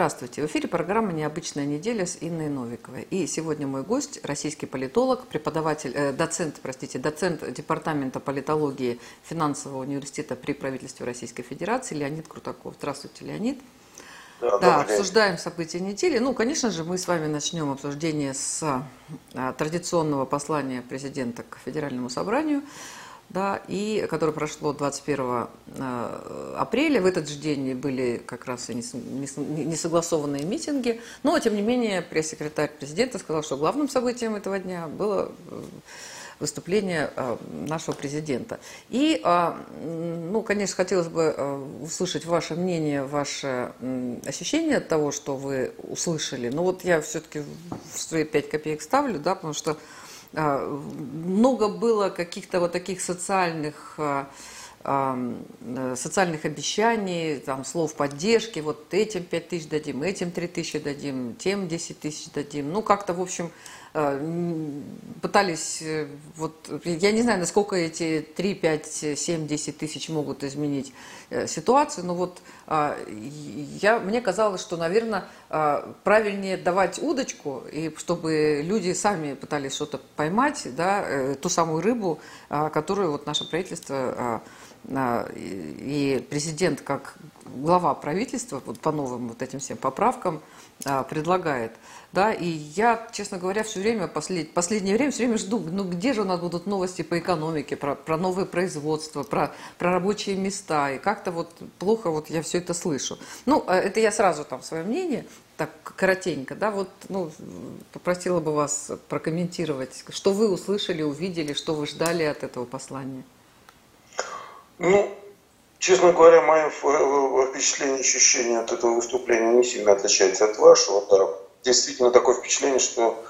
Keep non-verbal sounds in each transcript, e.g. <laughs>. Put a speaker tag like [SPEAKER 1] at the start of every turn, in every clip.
[SPEAKER 1] Здравствуйте. В эфире программа «Необычная неделя» с Инной Новиковой. И сегодня мой гость – российский политолог, преподаватель, э, доцент, простите, доцент Департамента политологии Финансового университета при правительстве Российской Федерации Леонид Крутаков. Здравствуйте, Леонид. Да, да обсуждаем события недели. Ну, конечно же, мы с вами начнем обсуждение с а, традиционного послания президента к Федеральному собранию – да, и которое прошло 21 э, апреля. В этот же день были как раз и несогласованные митинги. Но, тем не менее, пресс-секретарь президента сказал, что главным событием этого дня было э, выступление э, нашего президента. И, ну, конечно, хотелось бы услышать ваше мнение, ваше ощущение от того, что вы услышали. Но вот я все-таки в свои пять копеек ставлю, да, потому что много было каких-то вот таких социальных а, э, социальных обещаний, там, слов поддержки, вот этим 5 тысяч дадим, этим 3 тысячи дадим, тем 10 тысяч дадим. Ну, как-то, в общем, пытались, э, вот, я не знаю, насколько эти 3, 5, 7, 10 тысяч могут изменить э, ситуацию, но вот я, мне казалось, что, наверное, правильнее давать удочку, и чтобы люди сами пытались что-то поймать, да, ту самую рыбу, которую вот наше правительство и президент как глава правительства вот по новым вот этим всем поправкам предлагает. Да, и я, честно говоря, все время, послед, последнее время все время жду, ну где же у нас будут новости по экономике, про, про новые производства, про, про рабочие места. И как-то вот плохо вот я все это слышу. Ну, э, это я сразу там свое мнение, так коротенько, да, вот, ну, попросила бы вас прокомментировать, что вы услышали, увидели, что вы ждали от этого послания.
[SPEAKER 2] Ну, Честно говоря, мое впечатление, ощущение от этого выступления не сильно отличается от вашего. Да действительно такое впечатление, что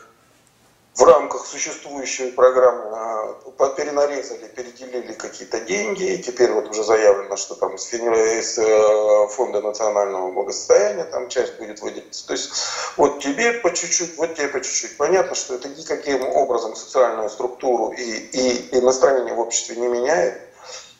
[SPEAKER 2] в рамках существующей программы а, перенарезали, переделили какие-то деньги, и теперь вот уже заявлено, что там из, э, Фонда национального благосостояния там часть будет выделиться. То есть вот тебе по чуть-чуть, вот тебе по чуть-чуть. Понятно, что это никаким образом социальную структуру и, и, и настроение в обществе не меняет.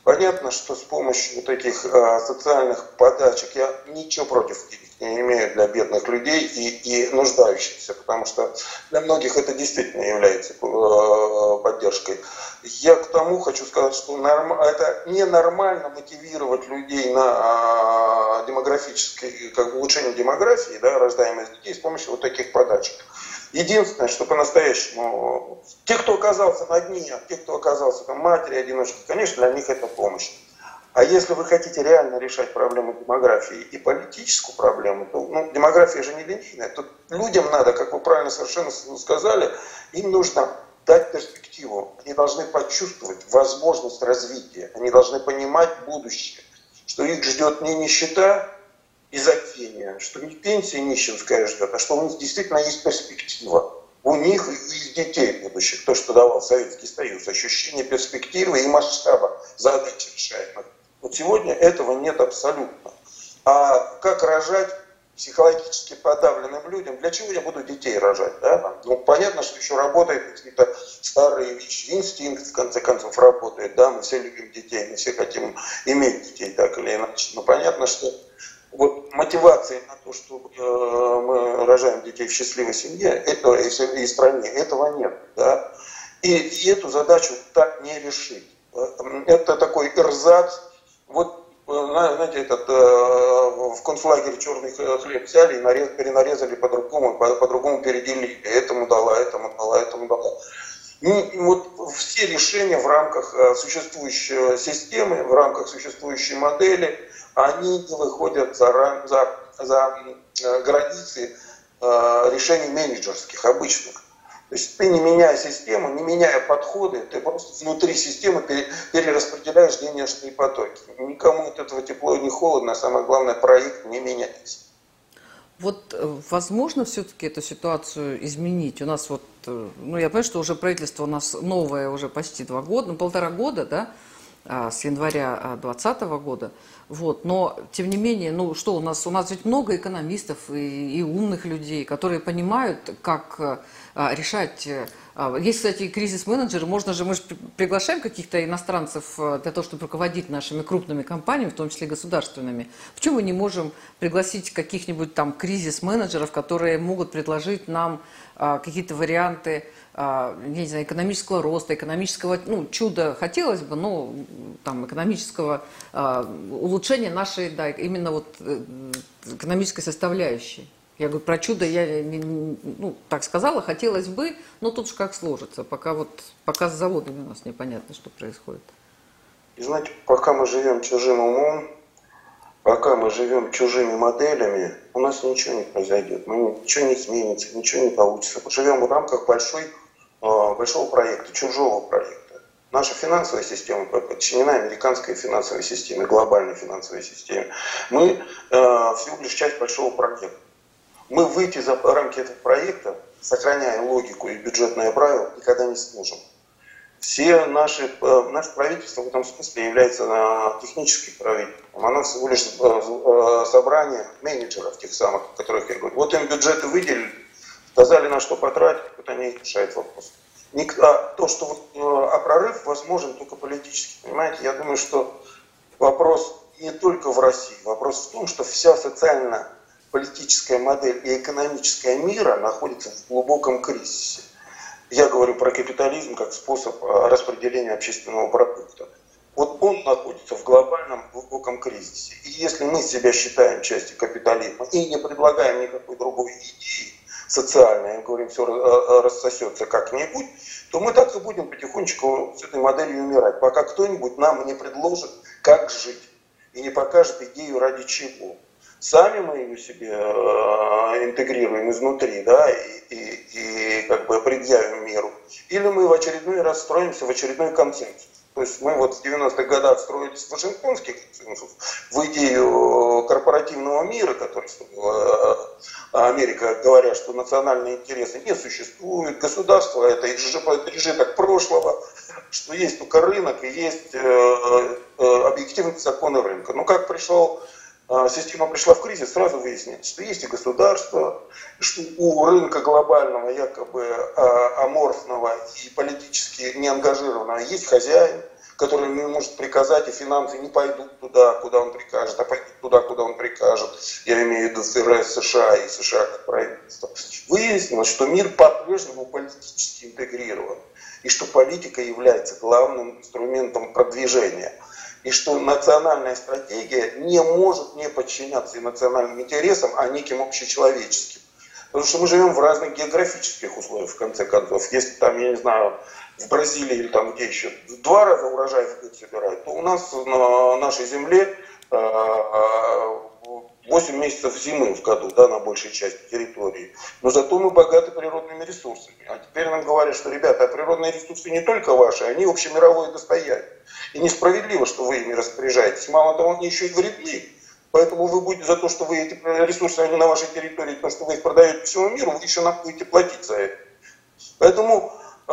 [SPEAKER 2] Понятно, что с помощью вот этих э, социальных подачек я ничего против не имею для бедных людей и, и нуждающихся, потому что для многих это действительно является э, поддержкой. Я к тому хочу сказать, что норм, это ненормально мотивировать людей на а, демографическое, как бы улучшение демографии, да, рождаемых детей с помощью вот таких подачек. Единственное, что по-настоящему, те, кто оказался на дне, те, кто оказался там матери, одиночки, конечно, для них это помощь. А если вы хотите реально решать проблему демографии и политическую проблему, то ну, демография же не линейная. Тут людям надо, как вы правильно совершенно сказали, им нужно дать перспективу. Они должны почувствовать возможность развития. Они должны понимать будущее, что их ждет не нищета и забвение, что не пенсия нищенская ждет, а что у них действительно есть перспектива. У них и их детей будущих, то, что давал Советский Союз, ощущение перспективы и масштаба задач решаемых. Вот сегодня этого нет абсолютно. А как рожать психологически подавленным людям, для чего я буду детей рожать? Да? Ну, понятно, что еще работает какие-то старые вещи, инстинкт в конце концов работает, да, мы все любим детей, мы все хотим иметь детей так или иначе. Но понятно, что вот мотивации на то, что э, мы рожаем детей в счастливой семье это, и стране, этого нет. Да? И, и эту задачу так не решить. Это такой эрзац вот, э, знаете, этот, э, в концлагере черный хлеб взяли и нарез, перенарезали по-другому, по-другому переделили. Этому дала, этому дала, этому дала. Ну, вот все решения в рамках э, существующей системы, в рамках существующей модели, они выходят за, за, за границы решений менеджерских, обычных. То есть ты не меняя систему, не меняя подходы, ты просто внутри системы перераспределяешь денежные потоки. Никому от этого тепло и не холодно, а самое главное, проект не меняется.
[SPEAKER 1] Вот э, возможно все-таки эту ситуацию изменить? У нас вот, э, ну я понимаю, что уже правительство у нас новое уже почти два года, ну полтора года, да? с января 2020 года. Вот. Но, тем не менее, ну что у нас? У нас ведь много экономистов и, и умных людей, которые понимают, как решать. А, есть, кстати, кризис-менеджеры. Можно же, мы же приглашаем каких-то иностранцев для того, чтобы руководить нашими крупными компаниями, в том числе государственными. Почему мы не можем пригласить каких-нибудь там кризис-менеджеров, которые могут предложить нам а, какие-то варианты а, я не знаю, экономического роста, экономического ну, чуда хотелось бы, но там, экономического а, улучшения нашей, да, именно вот э, экономической составляющей. Я говорю, про чудо я ну, так сказала, хотелось бы, но тут же как сложится, пока вот пока с заводами у нас непонятно, что происходит.
[SPEAKER 2] И знаете, пока мы живем чужим умом, пока мы живем чужими моделями, у нас ничего не произойдет, мы, ничего не изменится, ничего не получится. Мы живем в рамках большой Э, большого проекта, чужого проекта. Наша финансовая система подчинена американской финансовой системе, глобальной финансовой системе. Мы э, всего лишь часть большого проекта. Мы выйти за рамки этого проекта, сохраняя логику и бюджетное правило, никогда не сможем. Все наши, э, наше правительство в этом смысле является э, техническим правительством. Оно всего лишь э, собрание менеджеров тех самых, о которых я говорю. Вот им бюджеты выделили, сказали, на что потратить, вот они решают вопрос. А то, что вот, а прорыв возможен только политически, понимаете, я думаю, что вопрос не только в России, вопрос в том, что вся социально-политическая модель и экономическая мира находится в глубоком кризисе. Я говорю про капитализм как способ э, распределения общественного продукта. Вот он находится в глобальном глубоком кризисе. И если мы себя считаем частью капитализма и не предлагаем никакой другой идеи, социальное, мы говорим, все рассосется как-нибудь, то мы так и будем потихонечку с этой моделью умирать, пока кто-нибудь нам не предложит, как жить, и не покажет идею ради чего. Сами мы ее себе э, интегрируем изнутри, да, и, и, и как бы предъявим миру. Или мы в очередной раз строимся в очередной консенсус. То есть мы вот в 90-х годах строились в Вашингтонский консенсус, в идею корпоративного мира, который э, Америка, говорят, что национальные интересы не существуют, государство это пережиток прошлого, что есть только рынок и есть э, объективные законы рынка. Но как пришел система пришла в кризис, сразу выяснилось, что есть и государство, что у рынка глобального, якобы аморфного и политически неангажированного есть хозяин, который ему может приказать, и финансы не пойдут туда, куда он прикажет, а пойдут туда, куда он прикажет. Я имею в виду США и США как правительство. Выяснилось, что мир по-прежнему политически интегрирован, и что политика является главным инструментом продвижения и что национальная стратегия не может не подчиняться национальным интересам, а неким общечеловеческим. Потому что мы живем в разных географических условиях, в конце концов. Если там, я не знаю, в Бразилии или там где еще два раза урожай в год собирают, то у нас на нашей земле 8 э, месяцев зимы в году, да, на большей части территории. Но зато мы богаты природными ресурсами. А теперь нам говорят, что, ребята, а природные ресурсы не только ваши, они общемировое достояние. И несправедливо, что вы ими распоряжаетесь. Мало того, они еще и вредны. Поэтому вы будете за то, что вы эти ресурсы, они на вашей территории, то, что вы их продаете всему миру, вы еще нам будете платить за это. Поэтому э,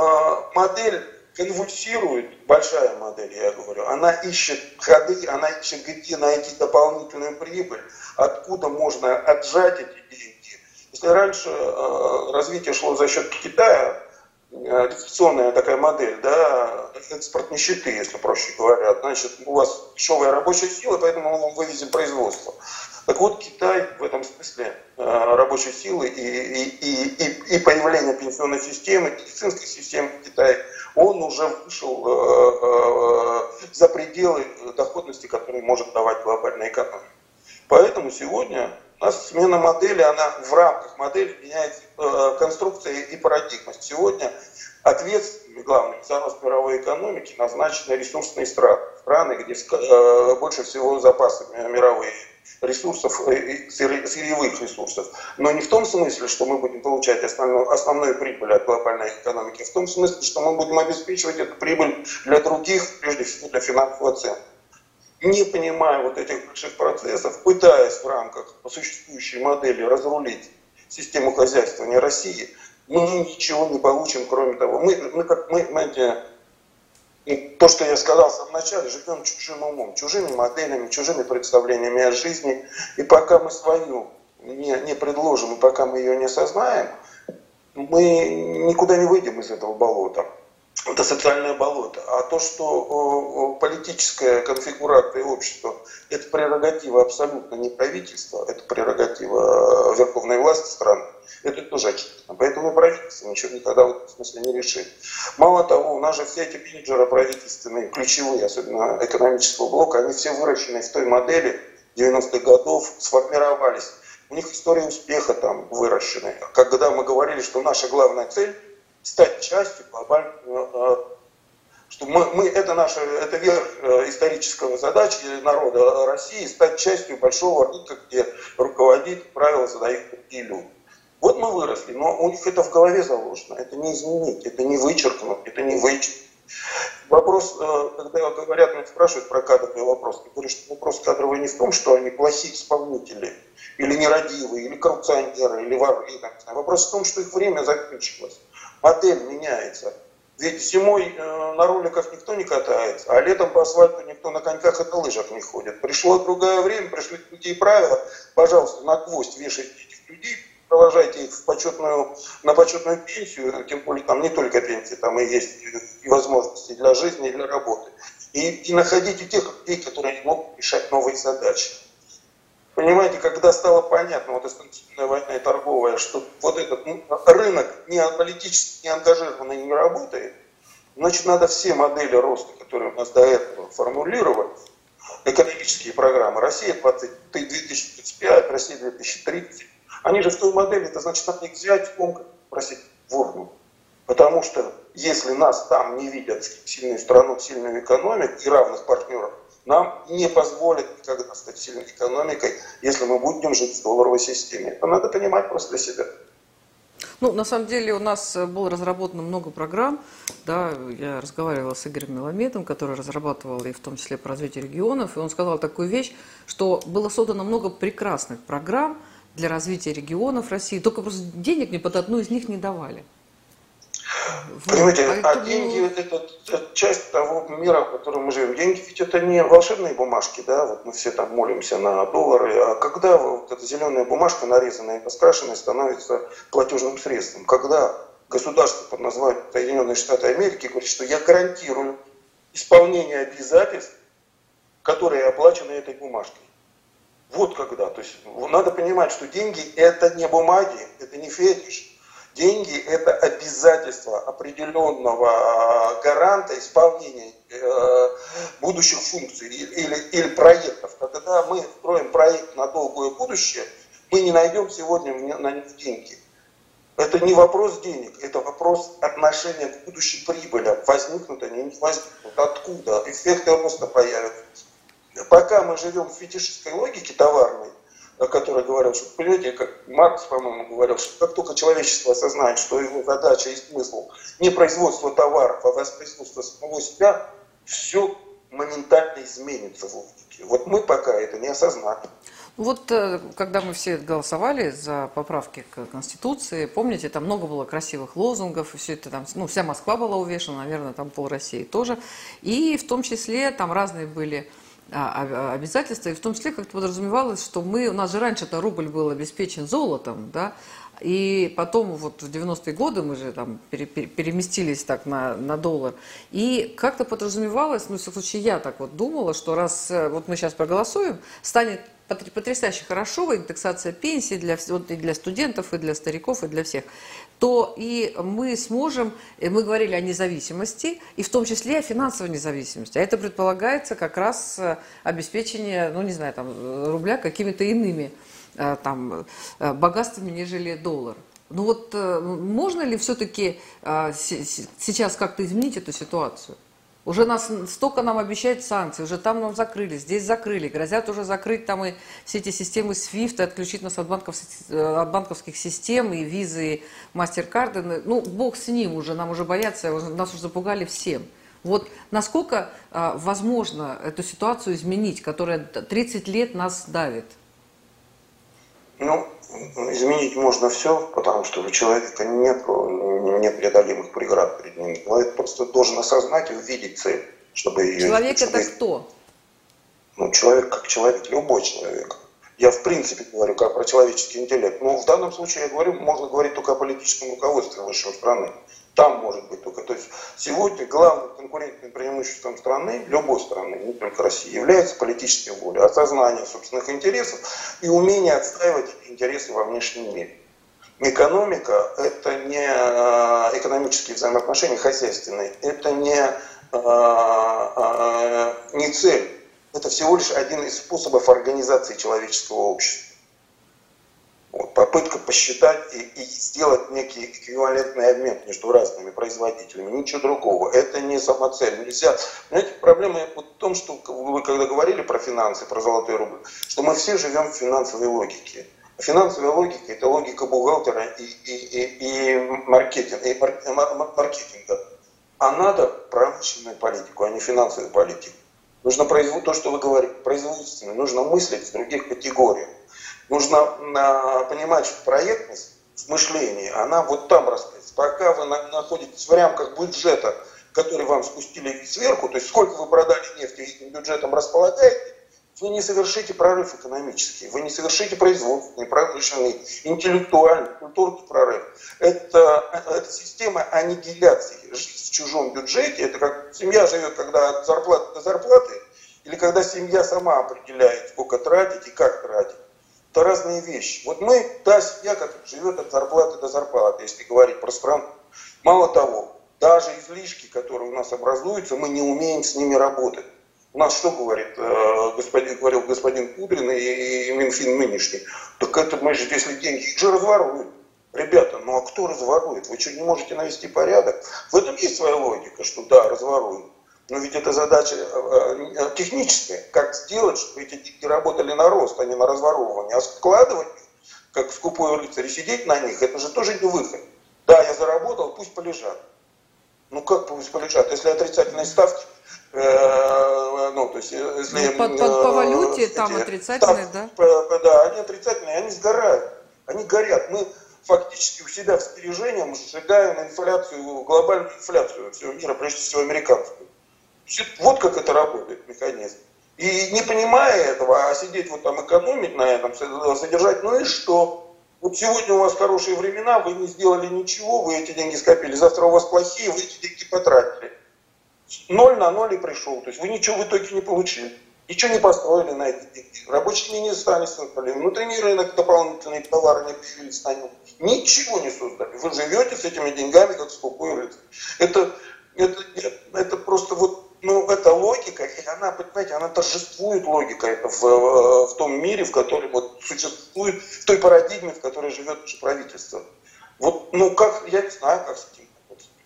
[SPEAKER 2] модель конвульсирует, большая модель, я говорю, она ищет ходы, она ищет, где найти дополнительную прибыль, откуда можно отжать эти деньги. Если раньше э, развитие шло за счет Китая, Э, дефляционная такая модель, да, экспорт нищеты, если проще говоря. Значит, у вас дешевая рабочая сила, поэтому мы вывезем производство. Так вот, Китай в этом смысле э, рабочей силы и, и, и, и появление пенсионной системы, медицинской системы в Китае, он уже вышел э, за пределы доходности, которые может давать глобальная экономика. Поэтому сегодня у нас смена модели, она в рамках модели меняет э, конструкция и парадигма. Сегодня ответственными главными за рост мировой экономики назначены ресурсные страны. Страны, где э, больше всего запасов мировые ресурсов, э, сырьевых ресурсов. Но не в том смысле, что мы будем получать основную, основную прибыль от глобальной экономики, в том смысле, что мы будем обеспечивать эту прибыль для других, прежде всего для финансового центра не понимая вот этих больших процессов, пытаясь в рамках существующей модели разрулить систему хозяйствования России, мы ничего не получим, кроме того. Мы, мы как мы, знаете, И то, что я сказал в самом начале, живем чужим умом, чужими моделями, чужими представлениями о жизни. И пока мы свою не, не предложим, и пока мы ее не осознаем, мы никуда не выйдем из этого болота. Это социальное болото. А то, что политическая конфигурация общества – это прерогатива абсолютно не правительства, это прерогатива верховной власти страны, это тоже очевидно. Поэтому правительство ничего никогда в этом смысле не решит. Мало того, у нас же все эти менеджеры правительственные, ключевые, особенно экономического блока, они все выращены в той модели 90-х годов, сформировались. У них история успеха там выращены. Когда мы говорили, что наша главная цель – стать частью глобального э, что мы, мы это наша, это верх э, исторического задачи народа России стать частью большого рынка, где руководит, правила задают другие люди. Вот мы выросли, но у них это в голове заложено. Это не изменить, это не вычеркнуть, это не вычеркнуть. Вопрос, э, когда говорят, меня спрашивают про кадровый вопрос, я говорю, что вопрос кадровый не в том, что они плохие исполнители, или нерадивые, или коррупционеры, или воры. Вопрос в том, что их время закончилось. Модель меняется. Ведь зимой э, на роликах никто не катается, а летом по асфальту никто на коньках и на лыжах не ходит. Пришло другое время, пришли другие правила. Пожалуйста, на гвоздь вешайте этих людей, провожайте их в почетную, на почетную пенсию, тем более там не только пенсии, там и есть и возможности для жизни, и для работы. И, и находите тех людей, которые могут решать новые задачи. Понимаете, когда стало понятно, вот институционная война и торговая, что вот этот ну, рынок не политически не ангажированный не работает, значит, надо все модели роста, которые у нас до этого формулировались, экономические программы, Россия 20, 2035, Россия 2030, они же в той модели, это значит, надо их взять, просить в урну. Потому что если нас там не видят сильную страну, сильную экономику и равных партнеров, нам не позволит никогда стать сильной экономикой, если мы будем жить в долларовой системе. Это надо понимать просто для себя.
[SPEAKER 1] Ну, на самом деле у нас э, было разработано много программ. Да, я разговаривала с Игорем Меламедом, который разрабатывал и в том числе по развитию регионов, и он сказал такую вещь, что было создано много прекрасных программ для развития регионов России, только просто денег ни под одну из них не давали.
[SPEAKER 2] Понимаете, а Поэтому... а деньги это, часть того мира, в котором мы живем. Деньги ведь это не волшебные бумажки, да, вот мы все там молимся на доллары, а когда вот эта зеленая бумажка, нарезанная и поскрашенная, становится платежным средством, когда государство под названием Соединенные Штаты Америки говорит, что я гарантирую исполнение обязательств, которые оплачены этой бумажкой. Вот когда. То есть надо понимать, что деньги это не бумаги, это не фетиш. Деньги – это обязательство определенного а, гаранта исполнения э, будущих функций или, или проектов. Когда мы строим проект на долгое будущее, мы не найдем сегодня на них деньги. Это не вопрос денег, это вопрос отношения к будущей прибыли. Возникнут они, не возникнут. Откуда? Эффекты роста появятся. Пока мы живем в фетишистской логике товарной, который говорил, что, понимаете, как Маркс, по-моему, говорил, что как только человечество осознает, что его задача и смысл не производство товаров, а воспроизводство самого себя, все моментально изменится в логике. Вот мы пока это не осознали.
[SPEAKER 1] Вот э, когда мы все голосовали за поправки к Конституции, помните, там много было красивых лозунгов, все это там, ну, вся Москва была увешана, наверное, там пол России тоже. И в том числе там разные были обязательства, и в том числе как-то подразумевалось, что мы, у нас же раньше-то рубль был обеспечен золотом, да, и потом вот в 90-е годы мы же там переместились так на, на доллар. И как-то подразумевалось, ну, в случае я так вот думала, что раз э, вот мы сейчас проголосуем, станет потрясающе хорошо, индексация пенсии для, вот, и для студентов, и для стариков, и для всех, то и мы сможем, мы говорили о независимости, и в том числе о финансовой независимости. А это предполагается как раз э, обеспечение, ну не знаю, там, рубля какими-то иными э, там, э, богатствами, нежели доллар. Ну вот можно ли все-таки сейчас как-то изменить эту ситуацию? Уже нас столько нам обещают санкций, уже там нам закрыли, здесь закрыли, грозят уже закрыть там и все эти системы SWIFT, отключить нас от, банковских, э, от банковских систем, и визы, и мастер-карды. Ну, бог с ним уже, нам уже боятся, нас уже запугали всем. Вот насколько а, возможно эту ситуацию изменить, которая 30 лет нас давит?
[SPEAKER 2] Ну, изменить можно все, потому что у человека нет непреодолимых преград перед ним. Человек просто должен осознать и увидеть цель, чтобы ее...
[SPEAKER 1] Человек
[SPEAKER 2] чтобы...
[SPEAKER 1] это кто?
[SPEAKER 2] Ну, человек как человек, любой человек. Я в принципе говорю как про человеческий интеллект. Но в данном случае я говорю, можно говорить только о политическом руководстве высшей страны. Там может быть только. То есть сегодня главным конкурентным преимуществом страны, любой страны, не только России, является политическая воля, осознание собственных интересов и умение отстаивать интересы во внешнем мире. Экономика – это не э, экономические взаимоотношения хозяйственные, это не, э, э, не цель, это всего лишь один из способов организации человеческого общества. Вот, попытка посчитать и, и сделать некий эквивалентный обмен между разными производителями, ничего другого. Это не самоцель. Нельзя. Знаете, проблема вот в том, что вы когда говорили про финансы, про золотой рубль, что мы все живем в финансовой логике. Финансовая логика – это логика бухгалтера и, и, и, и, маркетинга, и маркетинга. А надо промышленную политику, а не финансовую политику. Нужно производить то, что вы говорите, производственную. Нужно мыслить в других категориях. Нужно а, понимать, что проектность в мышлении, она вот там раскрыта. Пока вы находитесь в рамках бюджета, который вам спустили сверху, то есть сколько вы продали нефти этим бюджетом располагаете, вы не совершите прорыв экономический, вы не совершите производственный, промышленный, интеллектуальный, культурный прорыв. Это, это система аннигиляции. Жизнь в чужом бюджете, это как семья живет, когда от зарплаты до зарплаты, или когда семья сама определяет, сколько тратить и как тратить. Это разные вещи. Вот мы, та семья, которая живет от зарплаты до зарплаты, если говорить про страну. Мало того, даже излишки, которые у нас образуются, мы не умеем с ними работать. У нас что говорит, э, господин, говорил господин Кудрин и, и Минфин нынешний? Так это мы же, если деньги, их же разворуют. Ребята, ну а кто разворует? Вы что, не можете навести порядок? В этом есть своя логика, что да, разворуют. Но ведь это задача э, э, техническая. Как сделать, чтобы эти деньги работали на рост, а не на разворовывание. А складывать как скупой рыцарь, сидеть на них, это же тоже не выход. Да, я заработал, пусть полежат. Ну как пусть полежат? Если отрицательные ставки, э, ну, то есть, если...
[SPEAKER 1] Ну, по, по, по валюте эти, там отрицательные,
[SPEAKER 2] ставки, да? Да, они отрицательные, они сгорают. Они горят. Мы фактически у себя в сбережении мы сжигаем инфляцию, глобальную инфляцию всего мира, прежде всего американскую. Вот как это работает механизм. И не понимая этого, а сидеть вот там экономить на этом, содержать, ну и что? Вот сегодня у вас хорошие времена, вы не сделали ничего, вы эти деньги скопили, завтра у вас плохие, вы эти деньги потратили. Ноль на ноль и пришел. То есть вы ничего в итоге не получили. Ничего не построили на эти деньги. Рабочие места не создали. Внутренний рынок дополнительные товары не появились на нем. Ничего не создали. Вы живете с этими деньгами, как скупой рыцарь. Это, это, это просто вот ну, это логика, и она, понимаете, она торжествует логика это в, в том мире, в котором вот существует, в той парадигме, в которой живет наше правительство. Вот, ну, как, я не знаю, как с этим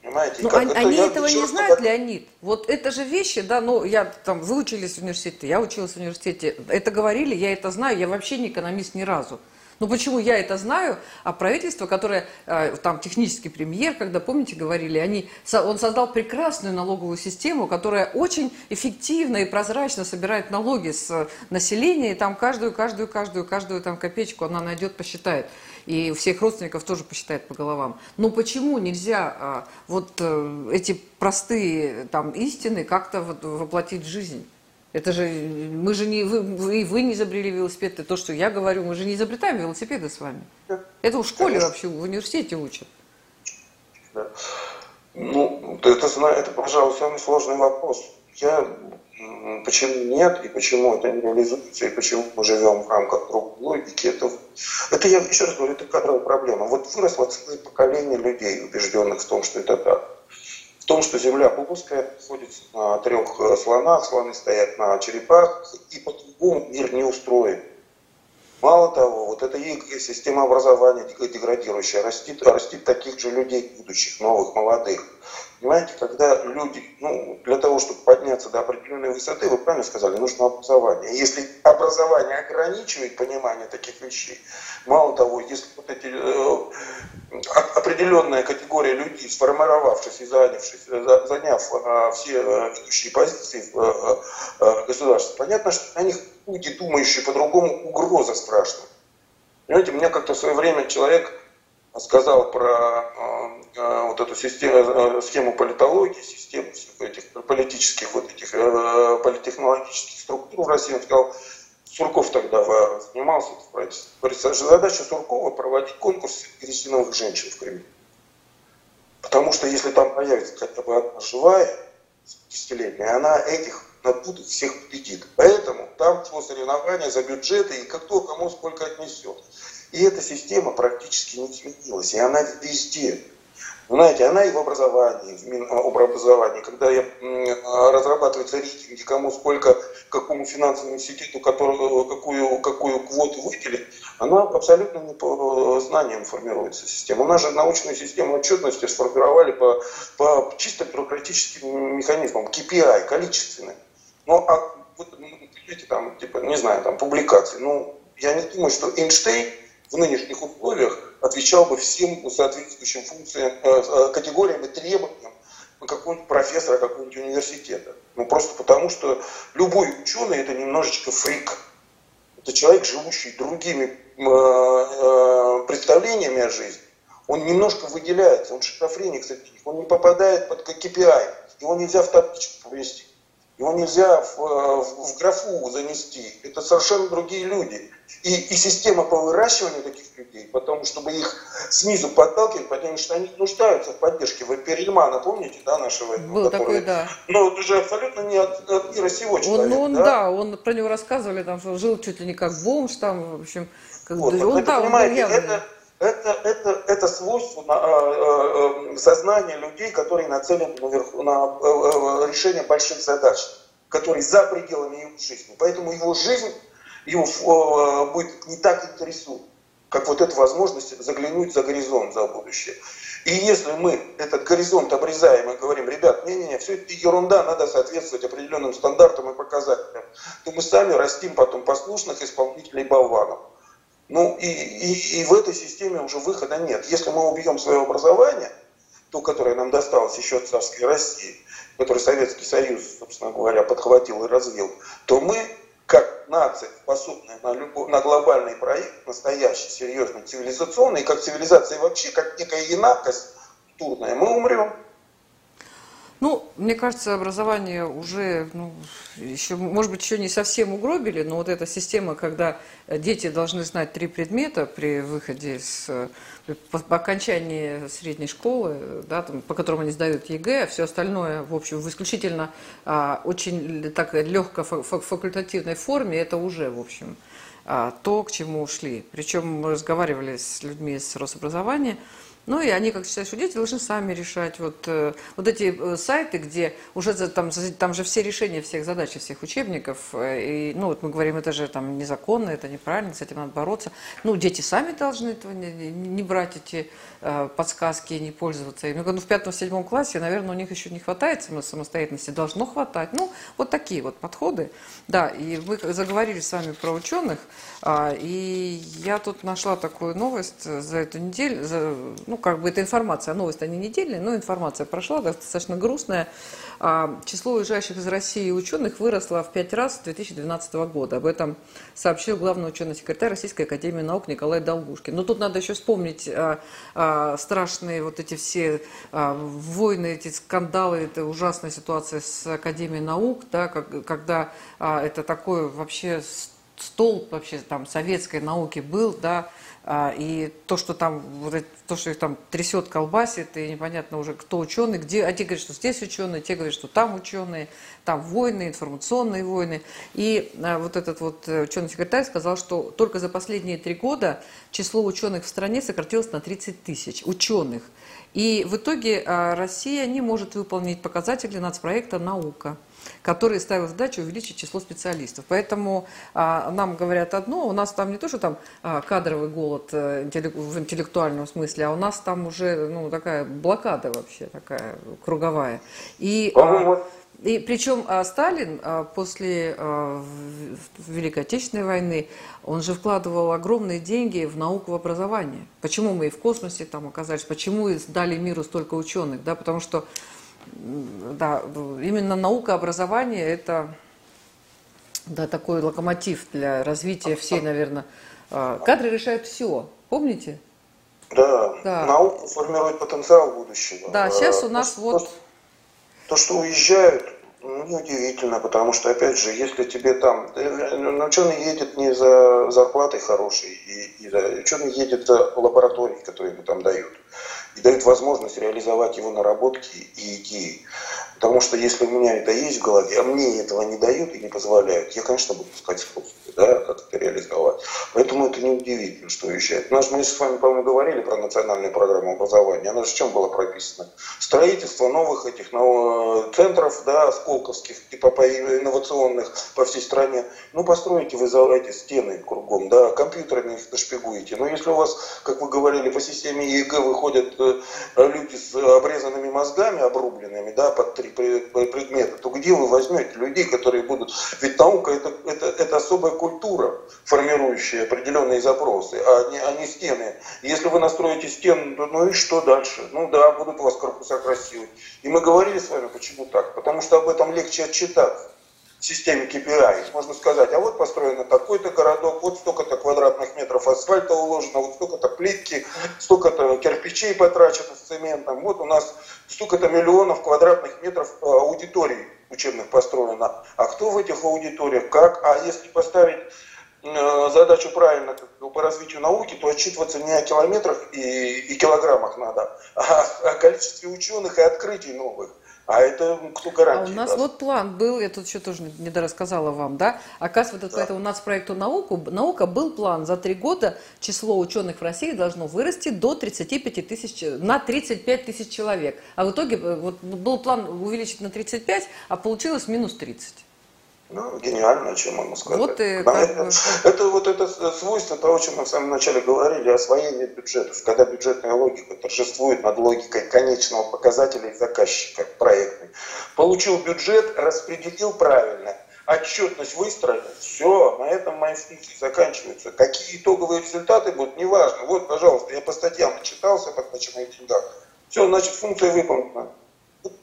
[SPEAKER 1] Понимаете? Ну, они, это, они этого не знают, как... Леонид. Вот это же вещи, да, ну, я там, вы учились в университете, я училась в университете, это говорили, я это знаю, я вообще не экономист ни разу. Ну почему я это знаю, а правительство, которое, э, там технический премьер, когда, помните, говорили, они, он создал прекрасную налоговую систему, которая очень эффективно и прозрачно собирает налоги с населения, и там каждую, каждую, каждую, каждую там копеечку она найдет, посчитает. И всех родственников тоже посчитает по головам. Но почему нельзя а, вот э, эти простые там истины как-то вот воплотить в жизнь? Это же мы же не вы, вы, вы не изобрели велосипед, это то, что я говорю, мы же не изобретаем велосипеды с вами. Да. Это в школе Конечно. вообще, в университете учат.
[SPEAKER 2] Да. Ну, это, это, пожалуй, самый сложный вопрос. Я почему нет и почему это не реализуется, и почему мы живем в рамках другой логики, это, это я еще раз говорю, это кадровая проблема. Вот выросло целое поколение людей, убежденных в том, что это так том, что Земля плоская, находится на трех э, слонах, слоны стоят на черепах, и по-другому мир не устроен. Мало того, вот эта система образования деградирующая растит, растит таких же людей будущих, новых, молодых. Понимаете, когда люди, ну, для того, чтобы подняться до определенной высоты, вы правильно сказали, нужно образование. Если образование ограничивает понимание таких вещей, мало того, если вот эти э, определенная категория людей, сформировавшись и занявшись, э, заняв э, все э, ведущие позиции в э, э, государстве, понятно, что на них люди, думающие по-другому, угроза страшная. Понимаете, мне как-то в свое время человек сказал про э, э, вот эту систему, э, схему политологии, систему всех этих политических, вот этих политехнологических структур в России. Он сказал, Сурков тогда занимался в правительстве. Задача Суркова проводить конкурс резиновых женщин в Кремле. Потому что если там появится хотя бы одна живая, десятилетняя, она этих надутых всех победит. Поэтому там шло соревнование за бюджеты и кто кому сколько отнесет. И эта система практически не изменилась, и она везде. Знаете, она и в образовании, в Минобразовании, когда я, разрабатываются рейтинги, кому сколько, какому финансовому институту, который, какую, какую квоту выделить, она абсолютно не по знаниям формируется система. У нас же научную систему отчетности сформировали по, по чисто бюрократическим механизмам, KPI, количественным. Ну, а вот, видите, там, типа, не знаю, там, публикации. Ну, я не думаю, что Эйнштейн в нынешних условиях отвечал бы всем соответствующим функциям, э, э, категориям и требованиям какого-нибудь профессора какого-нибудь университета. Ну, просто потому, что любой ученый это немножечко фрик. Это человек, живущий другими э, представлениями о жизни. Он немножко выделяется, он шизофреник них, он не попадает под KPI, его нельзя в табличку повести. Его нельзя в, в, в графу занести. Это совершенно другие люди. И, и система по выращиванию таких людей, потому чтобы их снизу подталкивать, потому что они нуждаются в поддержке. Вы Перельмана помните, да, нашего?
[SPEAKER 1] Был который... такой, да.
[SPEAKER 2] Но это же абсолютно не от, от мира сего человек.
[SPEAKER 1] Он, ну, он,
[SPEAKER 2] да?
[SPEAKER 1] да, он про него рассказывали, там, что жил чуть ли не как бомж, там, в общем, как
[SPEAKER 2] вот, он, это, да, понимаете, он это, это, это, это свойство на, э, э, сознания людей, которые нацелены наверху, на э, э, решение больших задач, которые за пределами его жизни. Поэтому его жизнь его э, будет не так интересует, как вот эта возможность заглянуть за горизонт, за будущее. И если мы этот горизонт обрезаем и говорим, ребят, не-не-не, все это ерунда, надо соответствовать определенным стандартам и показателям, то мы сами растим потом послушных исполнителей болванов. Ну и, и, и в этой системе уже выхода нет. Если мы убьем свое образование, то, которое нам досталось еще от царской России, которое Советский Союз, собственно говоря, подхватил и развил, то мы, как нация, способная на, любой, на глобальный проект, настоящий, серьезный, цивилизационный, как цивилизация вообще, как некая инакость культурная, мы умрем.
[SPEAKER 1] Ну, мне кажется, образование уже, ну, еще, может быть, еще не совсем угробили, но вот эта система, когда дети должны знать три предмета при выходе с по, по окончании средней школы, да, там, по которым они сдают ЕГЭ, а все остальное, в общем, в исключительно а, очень так легко факультативной форме, это уже, в общем, а, то, к чему ушли. Причем мы разговаривали с людьми с Рособразования, ну и они, как считают, что дети должны сами решать. Вот, э, вот эти э, сайты, где уже там, там же все решения всех задач, всех учебников, э, и, ну вот мы говорим, это же там незаконно, это неправильно, с этим надо бороться. Ну, дети сами должны этого не, не брать эти подсказки, не пользоваться ими. Ну, в пятом-седьмом классе, наверное, у них еще не хватает самостоятельности, должно хватать. Ну, вот такие вот подходы. Да, и мы заговорили с вами про ученых, а, и я тут нашла такую новость за эту неделю, за, ну, как бы это информация, новость, они недельные, но информация прошла, достаточно грустная. А, число уезжающих из России ученых выросло в пять раз с 2012 года. Об этом сообщил главный ученый секретарь Российской Академии Наук Николай Долгушкин. Но тут надо еще вспомнить а, а, страшные вот эти все войны, эти скандалы, это ужасная ситуация с Академией наук, да, когда это такое вообще столб вообще там советской науки был, да, и то, что там, то, что их там трясет, колбасит, и непонятно уже, кто ученый, где, а те говорят, что здесь ученые, те говорят, что там ученые, там войны, информационные войны. И а, вот этот вот э, ученый-секретарь сказал, что только за последние три года число ученых в стране сократилось на 30 тысяч ученых. И в итоге а, Россия не может выполнить показатели нацпроекта «Наука» который ставил задачу увеличить число специалистов. Поэтому а, нам говорят одно, у нас там не то, что там а, кадровый голод а, в интеллектуальном смысле, а у нас там уже ну, такая блокада вообще, такая круговая. И, а, и причем а, Сталин а, после а, Великой Отечественной войны, он же вкладывал огромные деньги в науку, в образование. Почему мы и в космосе там оказались, почему дали миру столько ученых, да, потому что да, именно наука, образование – это да, такой локомотив для развития всей, наверное, А, кадры решают все. Помните?
[SPEAKER 2] Да. да. Наука формирует потенциал будущего.
[SPEAKER 1] Да, сейчас у нас
[SPEAKER 2] то,
[SPEAKER 1] вот...
[SPEAKER 2] То, что уезжают, ну, неудивительно, потому что, опять же, если тебе там... Э, ну, ученый едет не за зарплатой хорошей, и, и ученый едет за лабораторией, которую ему там дают, и дают возможность реализовать его наработки и идеи. Потому что если у меня это есть в голове, а мне этого не дают и не позволяют, я, конечно, буду искать способы, да, как реализовать. Поэтому это неудивительно, что уезжает. Наш, мы с вами, по-моему, говорили про национальную программу образования. Она же в чем была прописана? Строительство новых этих новых центров, да, сколковских, типа по инновационных по всей стране. Ну, построите вы за стены кругом, да, компьютерами их нашпигуете. Но если у вас, как вы говорили, по системе ЕГЭ выходят э, люди с обрезанными мозгами, обрубленными, да, под три предмета, то где вы возьмете людей, которые будут... Ведь наука это, это, это особая культура, формирующая определенные запросы, а не, а не стены. Если вы настроите стену, ну и что дальше? Ну да, будут у вас корпуса красивые. И мы говорили с вами, почему так? Потому что об этом легче отчитаться в системе KPI. Можно сказать, а вот построен такой-то городок, вот столько-то квадратных метров асфальта уложено, вот столько-то плитки, столько-то кирпичей потрачено с цементом, вот у нас столько-то миллионов квадратных метров э, аудиторий учебных построено. А кто в этих аудиториях, как? А если поставить задачу правильно по развитию науки, то отчитываться не о километрах и, и килограммах надо, а о количестве ученых и открытий новых. А это кто гарантирует?
[SPEAKER 1] А у нас даст? вот план был, я тут еще тоже не дорассказала вам, да? Оказывается, вот да. поэтому у нас проекту науку, наука был план. За три года число ученых в России должно вырасти до 35 тысяч, на 35 тысяч человек. А в итоге э, вот, был план увеличить на 35, а получилось минус 30.
[SPEAKER 2] Ну, гениально, чем могу сказать.
[SPEAKER 1] Вот и
[SPEAKER 2] это, <laughs> это вот это свойство того, о чем мы в самом начале говорили, освоение бюджетов. Когда бюджетная логика торжествует над логикой конечного показателя и заказчика проектной. Получил бюджет, распределил правильно, отчетность выстроена, все, на этом мои функции заканчиваются. Какие итоговые результаты будут, неважно. Вот, пожалуйста, я по статьям начитался, по моих деньгах. Все, значит, функция выполнена.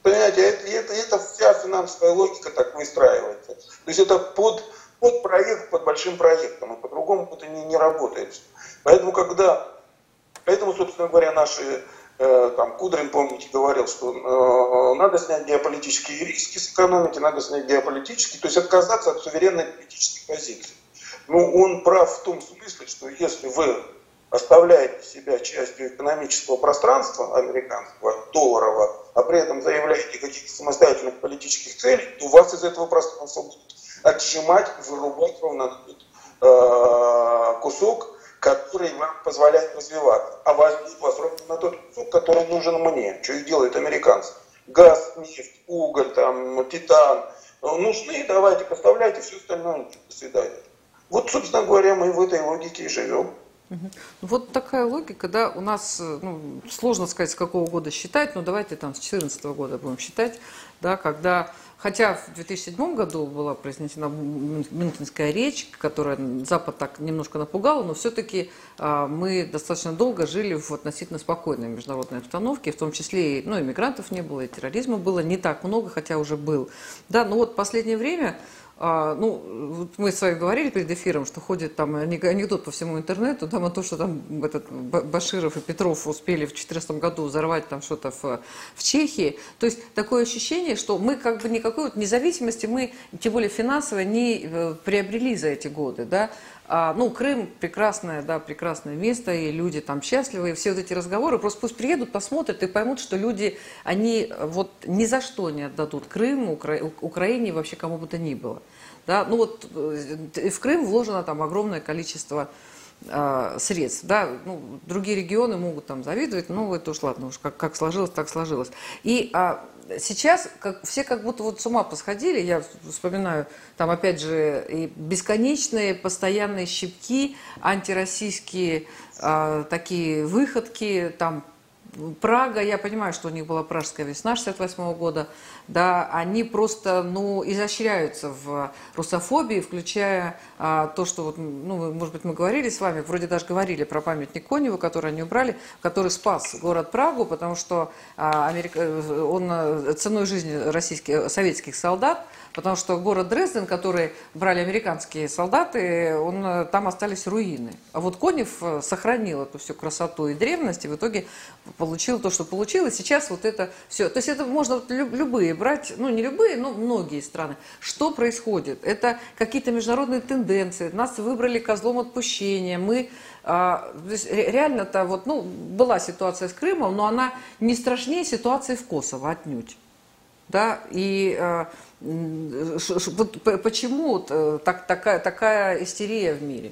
[SPEAKER 2] Понимаете, это, это, это вся финансовая логика так выстраивается. То есть это под, под проект, под большим проектом, и по-другому это не, не работает. Поэтому, когда, поэтому, собственно говоря, наши э, там Кудрин, помните, говорил, что э, надо снять геополитические риски с экономики, надо снять геополитические, то есть отказаться от суверенной политических позиций. Ну, он прав в том смысле, что если вы оставляете себя частью экономического пространства американского, долларового, а при этом заявляете каких-то самостоятельных политических целей, то вас из этого пространства будут отжимать, вырубать ровно тот э, кусок, который вам позволяет развиваться. А возьмут вас ровно на тот кусок, который нужен мне, что и делают американцы. Газ, нефть, уголь, там, титан нужны, давайте поставляйте, все остальное, до свидания. Вот, собственно говоря, мы в этой логике и живем.
[SPEAKER 1] Вот такая логика, да, у нас, ну, сложно сказать, с какого года считать, но давайте там с 2014 года будем считать, да, когда, хотя в 2007 году была произнесена Мюнхенская речь, которая Запад так немножко напугала, но все-таки а, мы достаточно долго жили в относительно спокойной международной обстановке, в том числе, ну, иммигрантов не было, и терроризма было не так много, хотя уже был, да, но вот последнее время а, ну, мы с вами говорили перед эфиром, что ходит там анекдот по всему интернету, там о том, что там этот Баширов и Петров успели в 2014 году взорвать там что-то в, в Чехии. То есть такое ощущение, что мы как бы никакой вот независимости, мы тем более финансово не э, приобрели за эти годы, да. А, ну, Крым прекрасное, да, прекрасное место, и люди там счастливы, и все вот эти разговоры, просто пусть приедут, посмотрят и поймут, что люди, они вот ни за что не отдадут Крым, Укра... Украине, вообще кому бы то ни было. Да? Ну вот э, в Крым вложено там огромное количество э, средств. Да? Ну, другие регионы могут там завидовать, ну это уж ладно, уж как, как сложилось, так сложилось. И а, сейчас как, все как будто вот с ума посходили, я вспоминаю, там опять же и бесконечные постоянные щипки, антироссийские а, такие выходки, там Прага, я понимаю, что у них была пражская весна 68 года, да, они просто, ну, изощряются в русофобии, включая а, то, что, вот, ну, может быть, мы говорили с вами, вроде даже говорили про памятник Коневу, который они убрали, который спас город Прагу, потому что а, Америка, он э, ценой жизни российских, советских солдат, потому что город Дрезден, который брали американские солдаты, он, э, там остались руины. А вот Конев э, сохранил эту всю красоту и древность, и в итоге получил то, что получил, и сейчас вот это все. То есть это можно любые брать, ну не любые, но многие страны. Что происходит? Это какие-то международные тенденции. Нас выбрали козлом отпущения. Мы а, реально-то вот, ну, была ситуация с Крымом, но она не страшнее ситуации в Косово отнюдь. Да, и а, почему э, так, такая, такая истерия в мире?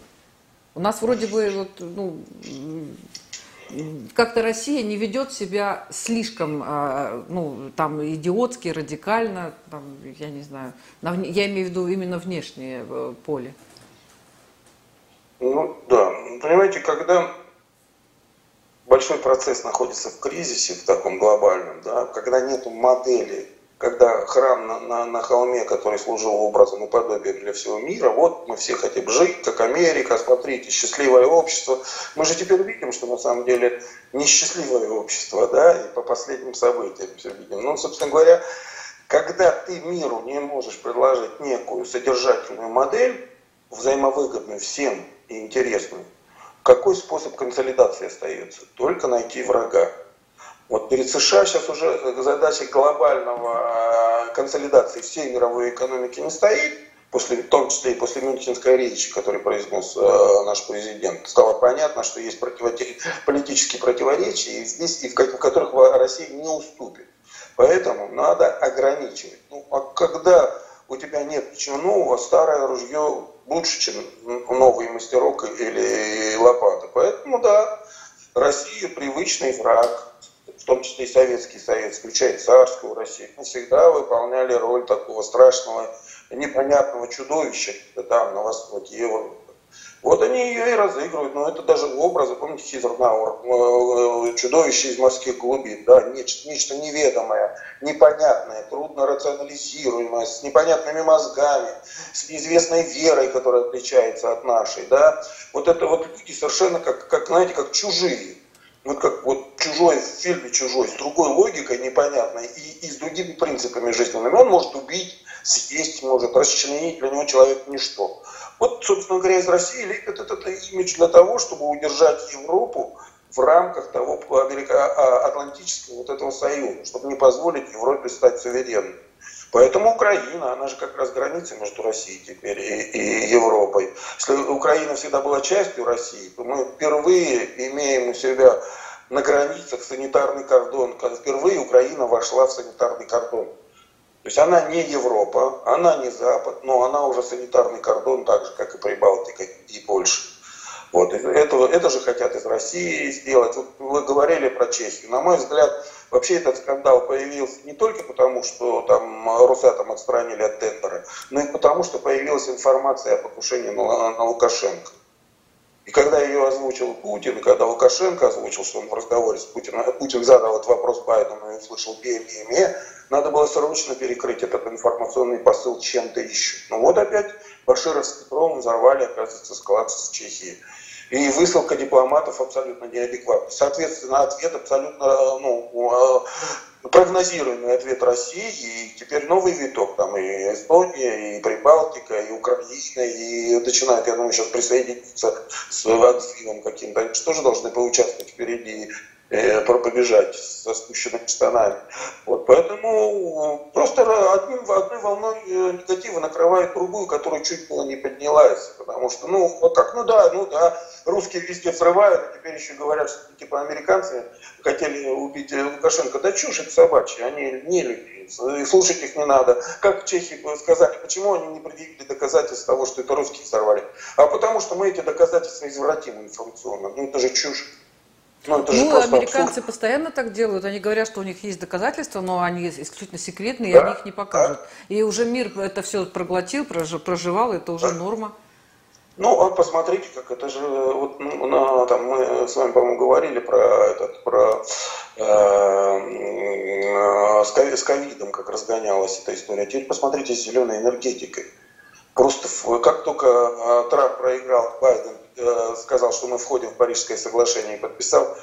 [SPEAKER 1] У нас вроде бы вот, ну, как-то Россия не ведет себя слишком, а, ну, там, идиотски, радикально, там, я не знаю, я имею в виду именно внешнее э, поле.
[SPEAKER 2] Ну, да. Понимаете, когда большой процесс находится в кризисе, в таком глобальном, да, когда нет модели когда храм на, на, на холме, который служил образом и подобием для всего мира, вот мы все хотим жить, как Америка, смотрите, счастливое общество. Мы же теперь видим, что на самом деле несчастливое общество, да, и по последним событиям все видим. Ну, собственно говоря, когда ты миру не можешь предложить некую содержательную модель, взаимовыгодную всем и интересную, какой способ консолидации остается? Только найти врага. Вот перед США сейчас уже задача глобального э, консолидации всей мировой экономики не стоит, после, в том числе и после Мюнхенской речи, которую произнес э, наш президент, стало понятно, что есть противоречия, политические противоречия, и здесь, и в, в которых Россия не уступит. Поэтому надо ограничивать. Ну, а когда у тебя нет ничего нового, старое ружье лучше, чем новый мастерок или лопата. Поэтому, да, Россия привычный враг, том числе и Советский Союз, включая царскую Россию, мы всегда выполняли роль такого страшного, непонятного чудовища там, на востоке Европы. Вот они ее и разыгрывают, но это даже образы, помните Хизернауэр, э, чудовище из морских глубин, да, нечто, нечто неведомое, непонятное, трудно рационализируемое, с непонятными мозгами, с неизвестной верой, которая отличается от нашей, да. Вот это вот люди совершенно как, как знаете, как чужие вот как вот чужой в фильме чужой, с другой логикой непонятной и, и с другими принципами жизненными. Он может убить, съесть, может расчленить, для него человек ничто. Вот, собственно говоря, из России лепят этот имидж для того, чтобы удержать Европу в рамках того а, Атлантического вот этого союза, чтобы не позволить Европе стать суверенной. Поэтому Украина, она же как раз граница между Россией теперь и, и Европой. Если Украина всегда была частью России, то мы впервые имеем у себя на границах санитарный кордон. Впервые Украина вошла в санитарный кордон. То есть она не Европа, она не Запад, но она уже санитарный кордон, так же, как и Прибалтика и Польша. Вот, это, это же хотят из России сделать. Вот вы говорили про Чехию. На мой взгляд, вообще этот скандал появился не только потому, что там Росатом отстранили от тендера, но и потому, что появилась информация о покушении на, на Лукашенко. И когда ее озвучил Путин, и когда Лукашенко озвучил, что он в разговоре с Путиным, Путин задал этот вопрос Байдену и услышал БМЕ, надо было срочно перекрыть этот информационный посыл чем-то еще. Ну вот опять Баширов с Петровым взорвали, оказывается, склад с Чехии. И высылка дипломатов абсолютно неадекватна. Соответственно, ответ абсолютно ну, э, прогнозируемый ответ России. И теперь новый виток. Там и Эстония, и Прибалтика, и Украина, и начинают, я думаю, сейчас присоединиться с отзывом каким-то. Они тоже должны поучаствовать впереди э, побежать со спущенными штанами. Вот, поэтому просто одним, одной волной э, негатива накрывает другую, которая чуть было не поднялась. Потому что, ну, вот как, ну да, ну да, русские везде взрывают, а теперь еще говорят, что типа американцы хотели убить Лукашенко. Да чушь это собачья, они не люди, и слушать их не надо. Как чехи сказали, почему они не предъявили доказательств того, что это русские взорвали? А потому что мы эти доказательства извратим информационно. Ну это же чушь.
[SPEAKER 1] Ну, это ну американцы абсурд. постоянно так делают. Они говорят, что у них есть доказательства, но они исключительно секретные, да, и они их не покажут. Да. И уже мир это все проглотил, проживал, это уже да. норма.
[SPEAKER 2] Ну, а посмотрите, как это же, вот, ну, на, там, мы с вами, по-моему, говорили про, этот, про с ковидом, как разгонялась эта история. Теперь посмотрите с зеленой энергетикой. Просто как только а, Трамп проиграл, Байден э, сказал, что мы входим в Парижское соглашение и подписал,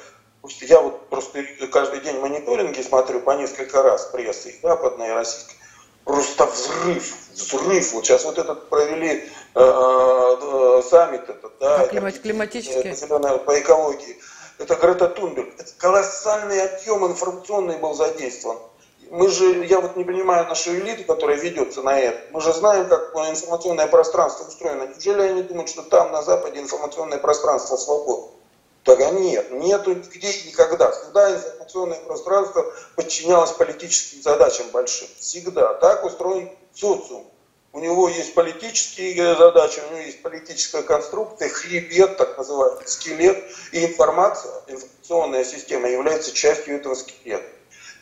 [SPEAKER 2] я вот просто каждый день мониторинги смотрю по несколько раз прессы, и западной, и российской. Просто взрыв, взрыв. Вот сейчас вот этот провели э, э, саммит, этот, да,
[SPEAKER 1] а климат, климатический.
[SPEAKER 2] По экологии. Это Грета Тунберг. Это колоссальный объем информационный был задействован мы же, я вот не понимаю нашу элиту, которая ведется на это. Мы же знаем, как информационное пространство устроено. Неужели они думают, что там на Западе информационное пространство свободно? Тогда нет, нету нигде и никогда. Всегда информационное пространство подчинялось политическим задачам большим. Всегда. Так устроен социум. У него есть политические задачи, у него есть политическая конструкция, хребет, так называемый, скелет, и информация, информационная система является частью этого скелета.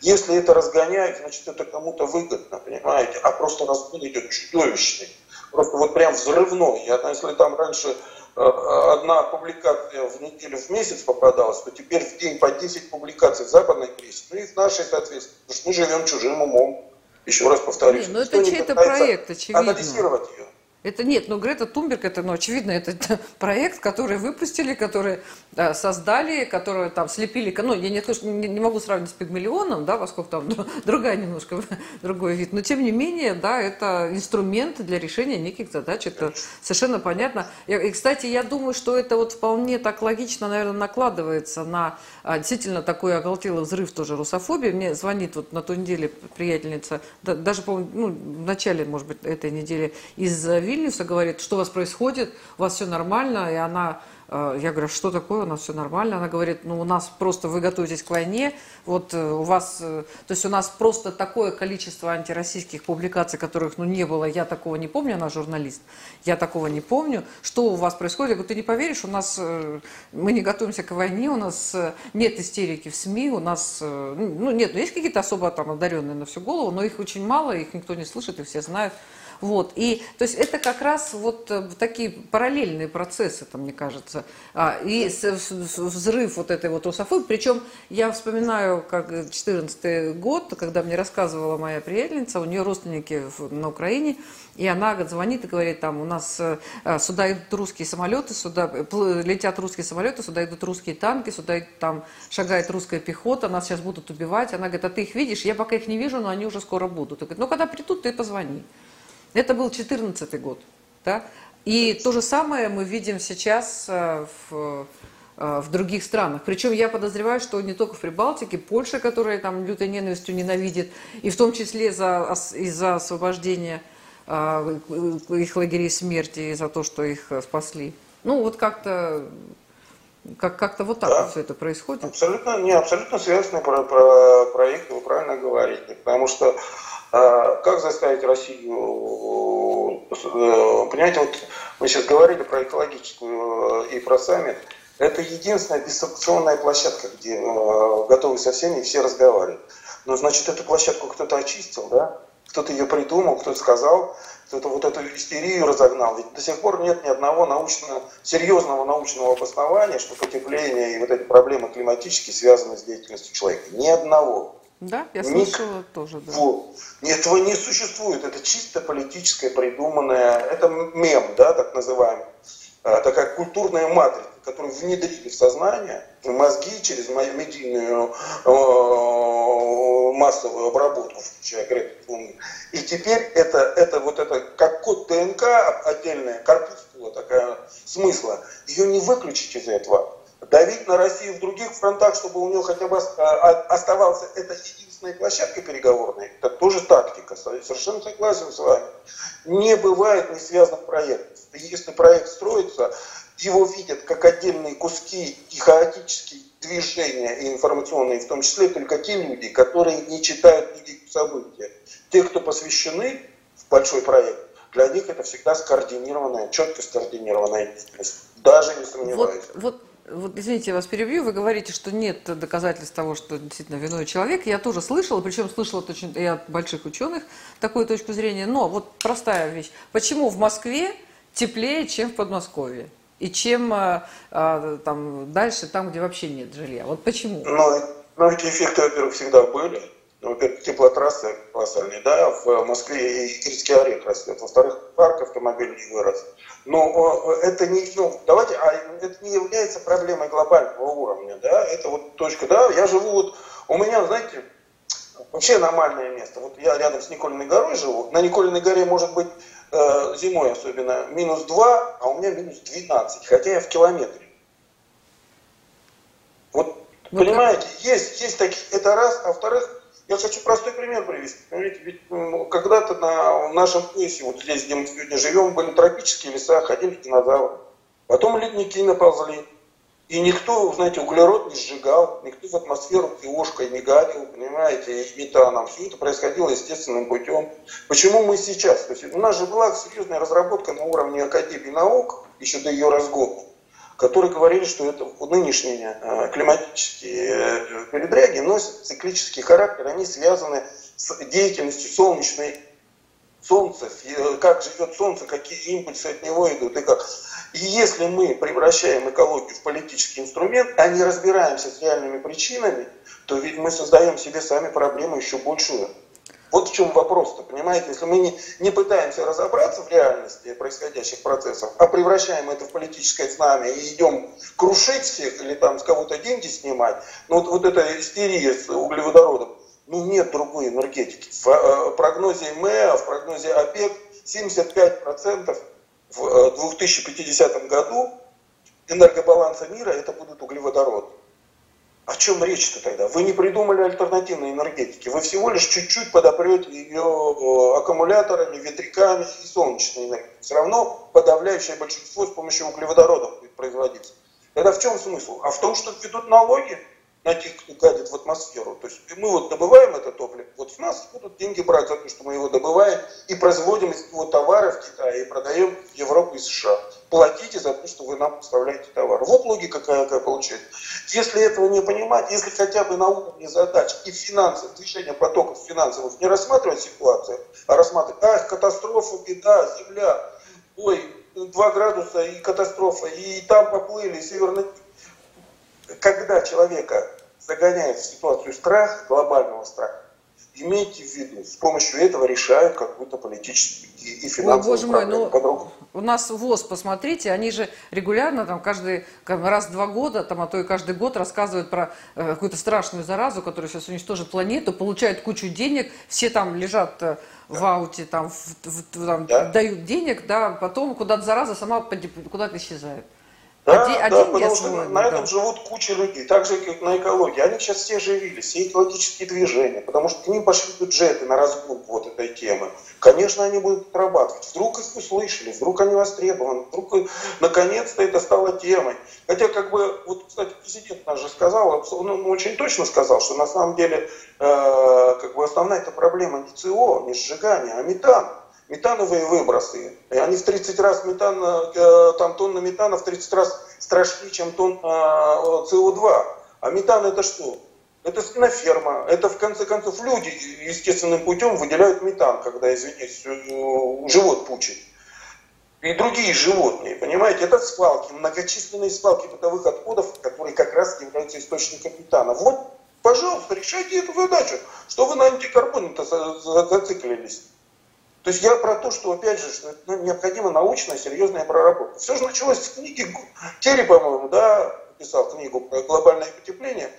[SPEAKER 2] Если это разгоняет, значит это кому-то выгодно, понимаете? А просто разгон идет чудовищный. Просто вот прям взрывной. Я, если там раньше э, одна публикация в неделю в месяц попадалась, то теперь в день по 10 публикаций в западной прессе. Ну и в нашей, соответственно. Потому что мы живем чужим умом. Еще раз повторюсь.
[SPEAKER 1] Не, ну это чей-то проект, очевидно.
[SPEAKER 2] Анализировать ее.
[SPEAKER 1] Это нет, ну Грета Тумберг, это, ну, очевидно, это, проект, который выпустили, который да, создали, который там слепили, ну, я не, не, могу сравнить с Пигмалионом, да, поскольку там <laughs> другая немножко, другой вид, но тем не менее, да, это инструмент для решения неких задач, это совершенно понятно. И, кстати, я думаю, что это вот вполне так логично, наверное, накладывается на а, действительно такой оголтелый взрыв тоже русофобии. Мне звонит вот на той неделе приятельница, да, даже, по ну, в начале, может быть, этой недели из Вильнюса, говорит, что у вас происходит, у вас все нормально, и она э, я говорю, что такое, у нас все нормально. Она говорит, ну у нас просто вы готовитесь к войне, вот э, у вас, э, то есть у нас просто такое количество антироссийских публикаций, которых ну не было, я такого не помню, она журналист, я такого не помню. Что у вас происходит? Я говорю, ты не поверишь, у нас, мы не готовимся к войне, у нас нет истерики в СМИ, у нас, ну нет, ну есть какие-то особо там одаренные на всю голову, но их очень мало, их никто не слышит и все знают. Вот. И, то есть это как раз вот э, такие параллельные процессы, там, мне кажется. А, и взрыв вот этой вот русофобии. Причем я вспоминаю, как 14 год, когда мне рассказывала моя приятельница, у нее родственники на Украине, и она звонит и говорит, там, у нас э, сюда идут русские самолеты, сюда летят русские самолеты, сюда идут русские танки, сюда там шагает русская пехота, нас сейчас будут убивать. Она говорит, а ты их видишь? Я пока их не вижу, но они уже скоро будут. И говорит, ну, когда придут, ты позвони. Это был 2014 год. Да? И то же самое мы видим сейчас э, в, э, в других странах. Причем я подозреваю, что не только в Прибалтике, Польша, которая там лютой ненавистью ненавидит, и в том числе за, из-за освобождения э, их лагерей смерти и за то, что их спасли. Ну, вот как-то как, как-то вот так да. все это происходит.
[SPEAKER 2] Абсолютно, не, абсолютно связанный про, про проект, вы правильно говорите. Потому что как заставить Россию, э, понимаете, вот мы сейчас говорили про экологическую э, и про саммит, это единственная дистанционная площадка, где э, готовы со всеми и все разговаривают. Но значит, эту площадку кто-то очистил, да? Кто-то ее придумал, кто-то сказал, кто-то вот эту истерию разогнал. Ведь до сих пор нет ни одного научного, серьезного научного обоснования, что потепление и вот эти проблемы климатические связаны с деятельностью человека. Ни одного.
[SPEAKER 1] Да, я слышала Ник... тоже. Да.
[SPEAKER 2] Вот. Этого не существует. Это чисто политическое придуманное, это мем, да, так называемый. А, такая культурная матрица, которую внедрили в сознание, в мозги через медийную массовую обработку, включая Грета И теперь это, это вот это, как код ДНК отдельная, корпускула такая смысла, ее не выключить из этого давить на Россию в других фронтах, чтобы у нее хотя бы а, оставался это единственная площадка переговорная, это тоже тактика, совершенно согласен с вами. Не бывает не связанных проектов. Если проект строится, его видят как отдельные куски и хаотические движения и информационные, в том числе только те люди, которые не читают никаких события. Те, кто посвящены в большой проект, для них это всегда скоординированная, четко скоординированная деятельность. Даже не сомневаюсь.
[SPEAKER 1] Вот, вот вот, извините, я вас перебью. Вы говорите, что нет доказательств того, что действительно виной человек. Я тоже слышала, причем слышала точно и от больших ученых такую точку зрения. Но вот простая вещь. Почему в Москве теплее, чем в Подмосковье? И чем а, а, там дальше, там, где вообще нет жилья? Вот почему?
[SPEAKER 2] Ну, ну эти эффекты, во-первых, всегда были. Ну, во-первых, теплотрассы колоссальные, да, в Москве и Критский орех растет, во-вторых, парк автомобильный вырос. Но это не, ну, давайте, а это не является проблемой глобального уровня, да, это вот точка, да, я живу вот, у меня, знаете, вообще нормальное место, вот я рядом с Никольной горой живу, на Никольной горе может быть э, зимой особенно минус 2, а у меня минус 12, хотя я в километре. Вот, вот понимаете, это... есть, есть такие, это раз, а во-вторых, я хочу простой пример привести. Понимаете, ведь ну, когда-то на нашем поясе, вот здесь, где мы сегодня живем, были тропические леса, ходили динозавры. Потом ледники наползли. И никто, знаете, углерод не сжигал, никто в атмосферу киошкой не гадил, понимаете, и метаном. Все это происходило естественным путем. Почему мы сейчас? То есть у нас же была серьезная разработка на уровне Академии наук, еще до ее разгона которые говорили, что это нынешние э, климатические э, передряги носят циклический характер, они связаны с деятельностью солнечной Солнца, э, как живет Солнце, какие импульсы от него идут и как. И если мы превращаем экологию в политический инструмент, а не разбираемся с реальными причинами, то ведь мы создаем себе сами проблему еще большую. Вот в чем вопрос-то, понимаете? Если мы не, не пытаемся разобраться в реальности происходящих процессов, а превращаем это в политическое знамя и идем крушить всех или там с кого-то деньги снимать, ну вот, вот эта истерия с углеводородом, ну нет другой энергетики. В э, прогнозе МЭА, в прогнозе ОПЕК 75% в 2050 э, году энергобаланса мира это будут углеводороды. О чем речь-то тогда? Вы не придумали альтернативной энергетики. Вы всего лишь чуть-чуть подопрете ее э, аккумуляторами, ветряками и солнечной энергией. Все равно подавляющее большинство с помощью углеводородов будет производиться. Тогда в чем смысл? А в том, что ведут налоги на тех, кто гадит в атмосферу. То есть мы вот добываем это топливо, вот с нас будут деньги брать за то, что мы его добываем и производим из него товары в Китае и продаем в Европу и США. Платите за то, что вы нам поставляете товар. Вот логика какая, какая получается. Если этого не понимать, если хотя бы на уровне задач и финансов, движения потоков финансовых не рассматривать ситуацию, а рассматривать, ах, катастрофа, беда, земля, ой, 2 градуса и катастрофа, и там поплыли, северный когда человека загоняет в ситуацию страха, глобального страха, имейте в виду, с помощью этого решают какую-то политическую и финансовую Ой, боже мой, ну,
[SPEAKER 1] у нас ВОЗ, посмотрите, они же регулярно, там, каждый раз в два года, там, а то и каждый год рассказывают про э, какую-то страшную заразу, которая сейчас уничтожит планету, получают кучу денег, все там лежат э, в ауте, там, в, в, там да? дают денег, да, потом куда-то зараза сама куда-то исчезает.
[SPEAKER 2] Да, один, да, один потому что на да. этом живут куча людей, так же, как на экологии. Они сейчас все оживились, все экологические движения, потому что к ним пошли бюджеты на разгон вот этой темы. Конечно, они будут отрабатывать. Вдруг их услышали, вдруг они востребованы, вдруг наконец-то это стало темой. Хотя, как бы, вот, кстати, президент наш же сказал, он очень точно сказал, что на самом деле, э, как бы основная эта проблема не ЦО, не сжигание, а метан метановые выбросы. Они в 30 раз метан, э, там тонна метана в 30 раз страшнее, чем тонна СО2. А метан это что? Это свиноферма. Это, в конце концов, люди естественным путем выделяют метан, когда, извините, э, живот пучит. И другие животные, понимаете, это свалки, многочисленные свалки бытовых отходов, которые как раз являются источником метана. Вот, пожалуйста, решайте эту задачу. Что вы на антикарбоне-то зациклились? То есть я про то, что, опять же, что ну, необходима научная, серьезная проработка. Все же началось с книги, Терри, по-моему, да, писал книгу про глобальное потепление,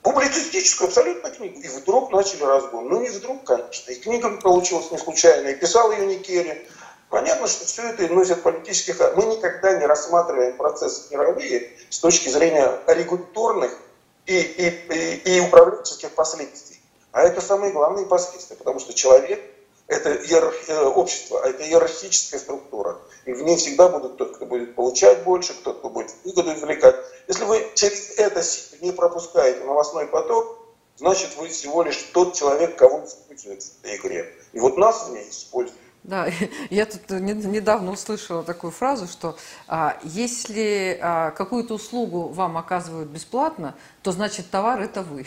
[SPEAKER 2] публицистическую абсолютно книгу, и вдруг начали разгон. Ну, не вдруг, конечно, и книга получилась не случайно, и писал ее не Керри. Понятно, что все это носит политических... Мы никогда не рассматриваем процессы мировые с точки зрения регуляторных и, и, и, и управленческих последствий. А это самые главные последствия, потому что человек это иерарх... Э, общество, а это иерархическая структура. И в ней всегда будут тот, кто будет получать больше, кто, кто будет выгоду извлекать. Если вы через это не пропускаете новостной поток, значит вы всего лишь тот человек, кого используют в этой игре. И вот нас в ней используют.
[SPEAKER 1] Да, <laughs> я тут недавно услышала такую фразу, что а, если а, какую-то услугу вам оказывают бесплатно, то значит товар это вы.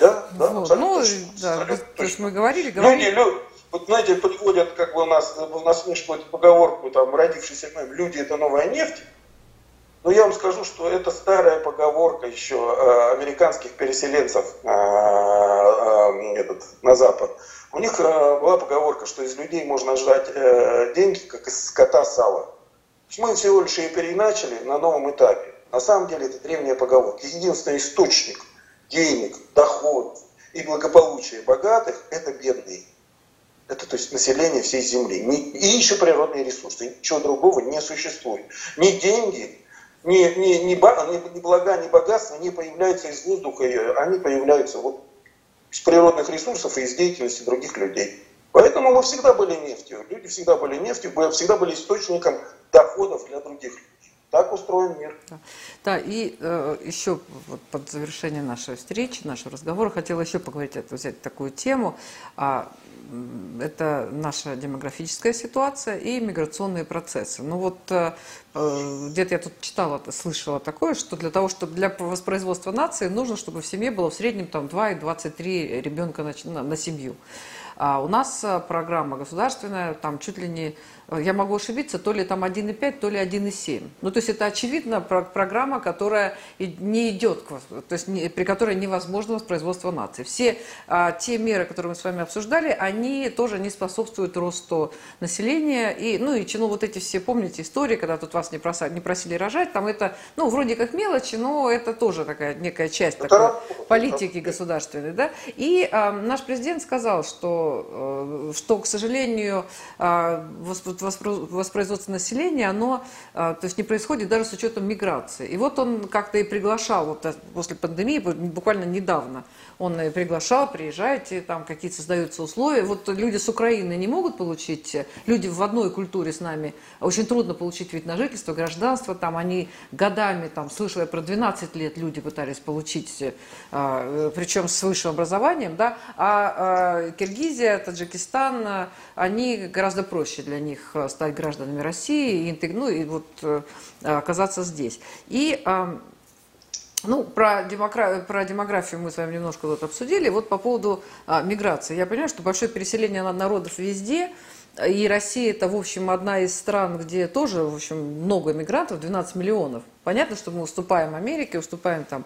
[SPEAKER 2] Да, да, вот. Ну, точно, да,
[SPEAKER 1] то есть мы говорили, говорили.
[SPEAKER 2] Люди, люди, вот знаете, подводят как бы у нас в насмешку эту поговорку, там, родившийся мной, люди это новая нефть. Но я вам скажу, что это старая поговорка еще э, американских переселенцев э, этот, на Запад, у них э, была поговорка, что из людей можно ждать э, деньги, как из скота сала. Мы всего лишь ее переначали на новом этапе. На самом деле это древняя поговорка. Единственный источник денег, доход и благополучия богатых – это бедные. Это то есть население всей Земли. И еще природные ресурсы. Ничего другого не существует. Ни деньги, ни, ни, ни, ни, ни блага, ни богатства не появляются из воздуха, они появляются вот из природных ресурсов и из деятельности других людей. Поэтому мы всегда были нефтью. Люди всегда были нефтью, всегда были источником доходов для других людей. Так устроен мир.
[SPEAKER 1] Да, да и э, еще вот под завершение нашей встречи, нашего разговора, хотела еще поговорить, взять такую тему. А, это наша демографическая ситуация и миграционные процессы. Ну вот э, э, где-то я тут читала, слышала такое, что для того, чтобы для воспроизводства нации нужно, чтобы в семье было в среднем там 2,23 ребенка на, на, на семью. А у нас э, программа государственная, там чуть ли не я могу ошибиться, то ли там 1,5, то ли 1,7. Ну, то есть это очевидно программа, которая не идет, то есть при которой невозможно воспроизводство нации. Все а, те меры, которые мы с вами обсуждали, они тоже не способствуют росту населения. И, ну, и ну, вот эти все, помните, истории, когда тут вас не, проса, не просили рожать, там это, ну, вроде как мелочи, но это тоже такая некая часть это такой политики государственной, да. И а, наш президент сказал, что, э, что к сожалению, а, воспроизводство населения, оно а, то есть не происходит даже с учетом миграции. И вот он как-то и приглашал, вот э, после пандемии, буквально недавно, он и приглашал, приезжайте, там какие-то создаются условия. Вот люди с Украины не могут получить, люди в одной культуре с нами, очень трудно получить вид на жительство, гражданство, там они годами, там, слышала про 12 лет люди пытались получить, причем с высшим образованием, да, а Киргизия, Таджикистан, они гораздо проще для них э, стать гражданами России, и, ну и вот э, оказаться здесь. И ну, про, демокра... про демографию мы с вами немножко вот обсудили. Вот по поводу а, миграции. Я понимаю, что большое переселение народов везде. И Россия это, в общем, одна из стран, где тоже, в общем, много мигрантов, 12 миллионов. Понятно, что мы уступаем Америке, уступаем там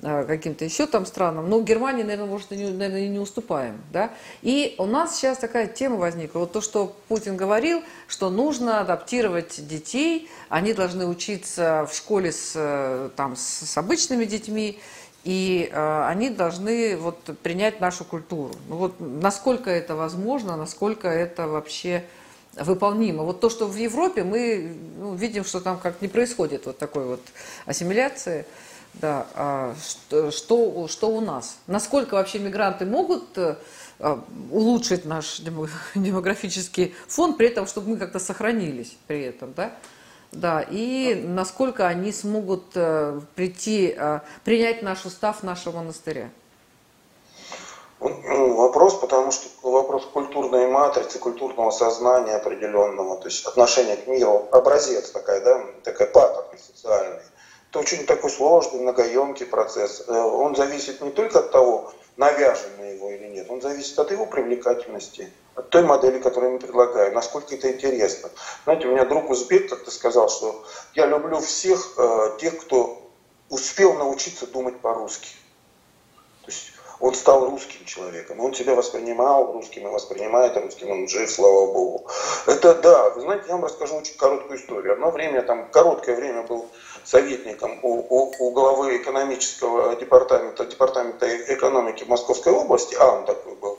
[SPEAKER 1] каким-то еще там странам. Но Германии, наверное, может, не, наверное, и не уступаем. Да? И у нас сейчас такая тема возникла. Вот то, что Путин говорил, что нужно адаптировать детей, они должны учиться в школе с, э, там, с обычными детьми, и э, они должны вот, принять нашу культуру. Ну, вот, насколько это возможно, насколько это вообще выполнимо. Вот то, что в Европе, мы ну, видим, что там как не происходит вот такой вот ассимиляции. Да, а что, что у нас? Насколько вообще мигранты могут э, а, улучшить наш <laughs> демографический фон, при этом, чтобы мы как-то сохранились при этом, да? Да, и насколько они смогут э, прийти, э, принять наш устав нашего монастыря?
[SPEAKER 2] Ну, вопрос, потому что вопрос культурной матрицы, культурного сознания определенного, то есть отношения к миру, образец такая, да, такая паттерн социальный. Это очень такой сложный, многоемкий процесс. Э, он зависит не только от того, навяжем мы его или нет, он зависит от его привлекательности, от той модели, которую мы предлагаем, насколько это интересно. Знаете, у меня друг узбек как-то сказал, что я люблю всех э, тех, кто успел научиться думать по-русски. То есть он стал русским человеком, он себя воспринимал русским и воспринимает русским, он жив, слава богу. Это да, вы знаете, я вам расскажу очень короткую историю. Одно время, там, короткое время был советником у, у, у главы экономического департамента, департамента экономики Московской области, а он такой был,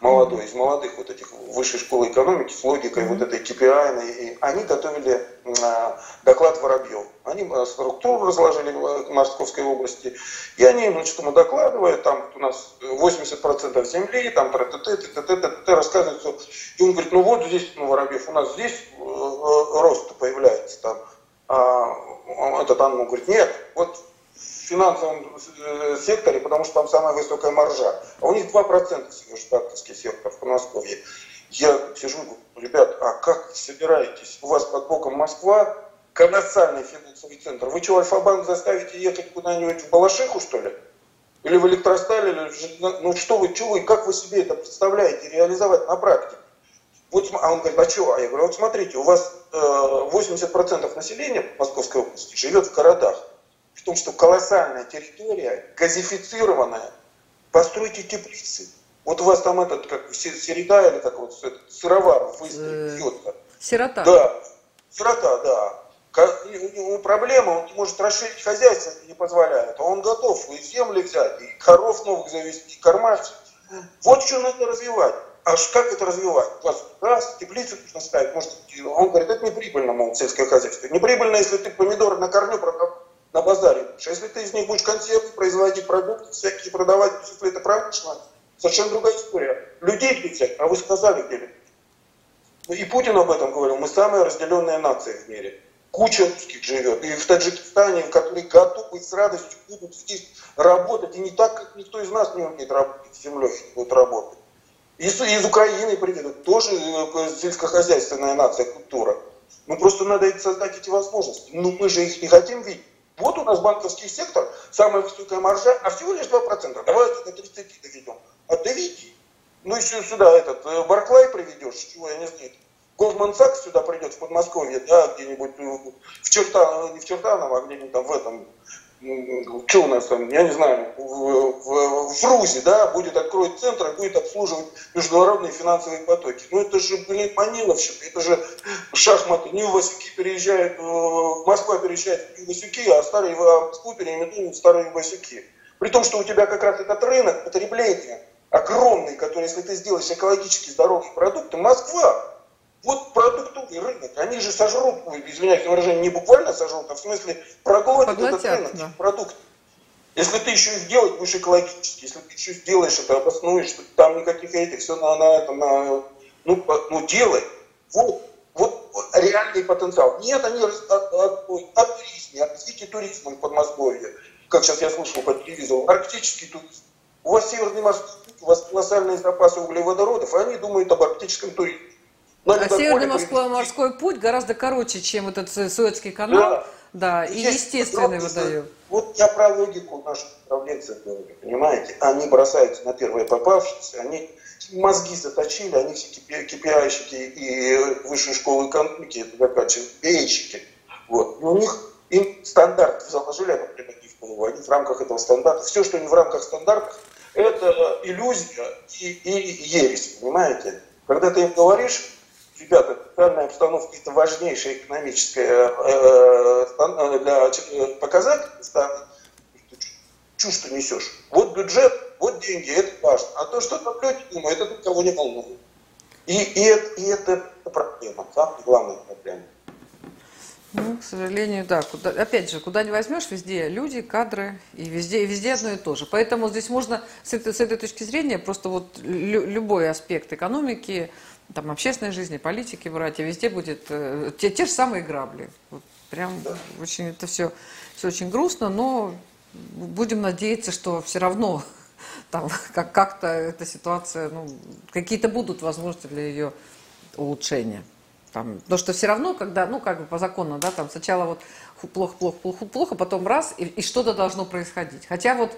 [SPEAKER 2] молодой, из молодых вот этих высшей школы экономики с логикой вот этой KPI, и они готовили а, доклад Воробьев. Они а, структуру разложили в Московской области, и они, что мы докладывают, там у нас 80% земли, там про т т рассказывают, все. и он говорит, ну вот здесь, ну, Воробьев, у нас здесь э, э, рост появляется там, этот Анну говорит, нет, вот в финансовом э, секторе, потому что там самая высокая маржа. А у них 2% всего же банковский сектор в Подмосковье. Я сижу говорю, ребят, а как собираетесь? У вас под боком Москва, колоссальный финансовый центр. Вы что, Альфа-банк заставите ехать куда-нибудь в Балашиху, что ли? Или в Электросталь, или ну что вы, что вы, как вы себе это представляете реализовать на практике? Вот, а он говорит, а что? А я говорю, вот смотрите, у вас э, 80% населения Московской области живет в городах. В том, что колоссальная территория, газифицированная. Постройте теплицы. Вот у вас там этот, как середа или как вот этот, сыровар
[SPEAKER 1] выставили, Сирота.
[SPEAKER 2] Да, сирота, да. У него проблема, он не может расширить хозяйство, не позволяет. А он готов и земли взять, и коров новых завести, и кормать. Вот что надо развивать. А как это развивать? Раз, теплицу нужно ставить. Может, он говорит, это не прибыльно, мол, сельское хозяйство. Не прибыльно, если ты помидоры на корню продал на базаре. А если ты из них будешь консервы производить, продукты всякие продавать, если это промышленность, совершенно другая история. Людей где а вы сказали, где И Путин об этом говорил. Мы самая разделенная нация в мире. Куча русских живет. И в Таджикистане, которые готовы с радостью будут здесь работать. И не так, как никто из нас не умеет работать с землей, будут работать. Из, из Украины приведут. Тоже э, сельскохозяйственная нация, культура. Ну просто надо создать эти возможности. Но мы же их не хотим видеть. Вот у нас банковский сектор, самая высокая маржа, а всего лишь 2%. Давайте до 30 доведем. А доведи. Ну еще сюда этот э, Барклай приведешь, чего я не знаю. Goldman Сакс сюда придет в Подмосковье, да, где-нибудь э, в Чертаново, не в Чертаново, а где-нибудь там в этом что у нас там, я не знаю, в, в, в Рузе, да, будет откроет центр и будет обслуживать международные финансовые потоки. Ну это же, блин, Маниловщина, это же шахматы. Не Васюки переезжают, в Москва переезжает в Васюки, а старые в Москву переименуют старые Васюки. При том, что у тебя как раз этот рынок потребления огромный, который, если ты сделаешь экологически здоровые продукты, Москва вот продуктовый рынок, они же сожрут, извиняюсь на выражение, не буквально сожрут, а в смысле проглотят этот рынок да. продукт. Если ты еще их делать будешь экологически, если ты еще сделаешь это, обоснуешь, что там никаких этих, все на, на этом, на, ну, ну делай. Вот, вот реальный потенциал. Нет, они от, от, от туризма, от развития туризма в Подмосковье, как сейчас я слышал по телевизору, арктический туризм. У вас Северный морской у вас колоссальные запасы углеводородов, а они думают об арктическом туризме.
[SPEAKER 1] Но а Северный Москва морской путь гораздо короче, чем этот Суэцкий канал. Да, да и естественный выдает.
[SPEAKER 2] Вот я про логику наших управленцев говорю, понимаете? Они бросаются на первые попавшиеся, они мозги заточили, они все кипиайщики и высшие школы экономики, это заканчивают пейщики. Вот. И у них им стандарт заложили, например, в голову, они в рамках этого стандарта. Все, что не в рамках стандарта, это иллюзия и, и ересь, понимаете? Когда ты им говоришь, ребята, данная обстановка это важнейшая экономическая э, э, для э, показатель страны. Чушь ты несешь. Вот бюджет, вот деньги, это важно. А то, что там люди думают, это никого не волнует. И, и, это, и это проблема, самая главная проблема.
[SPEAKER 1] Ну, к сожалению, да. Куда, опять же, куда не возьмешь, везде люди, кадры, и везде, и везде одно и то же. Поэтому здесь можно с этой, с этой точки зрения просто вот лю, любой аспект экономики, там, общественной жизни, политики брать, и везде будет э, те, те же самые грабли. Вот прям очень это все, все очень грустно, но будем надеяться, что все равно <laughs> там как, как-то эта ситуация, ну, какие-то будут возможности для ее улучшения. Там, потому что все равно, когда, ну, как бы по закону, да, там сначала вот плохо, плохо, плохо, плохо, потом раз, и, и что-то должно происходить. Хотя вот а,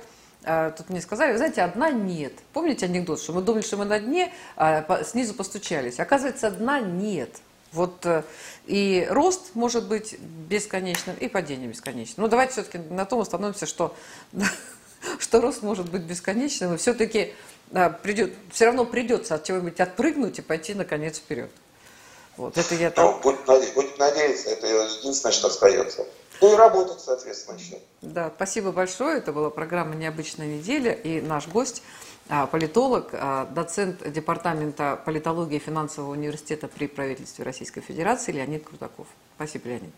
[SPEAKER 1] тут мне сказали, вы знаете, одна нет. Помните анекдот, что мы думали, что мы на дне, а снизу постучались. Оказывается, дна нет. Вот э, и рост может быть бесконечным, и падение бесконечным. Но давайте все-таки на том остановимся, что, <laughs> что рост может быть бесконечным, и все-таки придет, все равно придется от чего-нибудь отпрыгнуть и пойти наконец вперед.
[SPEAKER 2] Вот, это я так... Ну, будем надеяться, это единственное, что остается. Ну и работать, соответственно, еще.
[SPEAKER 1] Да, спасибо большое. Это была программа «Необычная неделя». И наш гость, а, политолог, а, доцент Департамента политологии финансового университета при правительстве Российской Федерации Леонид Крутаков. Спасибо, Леонид.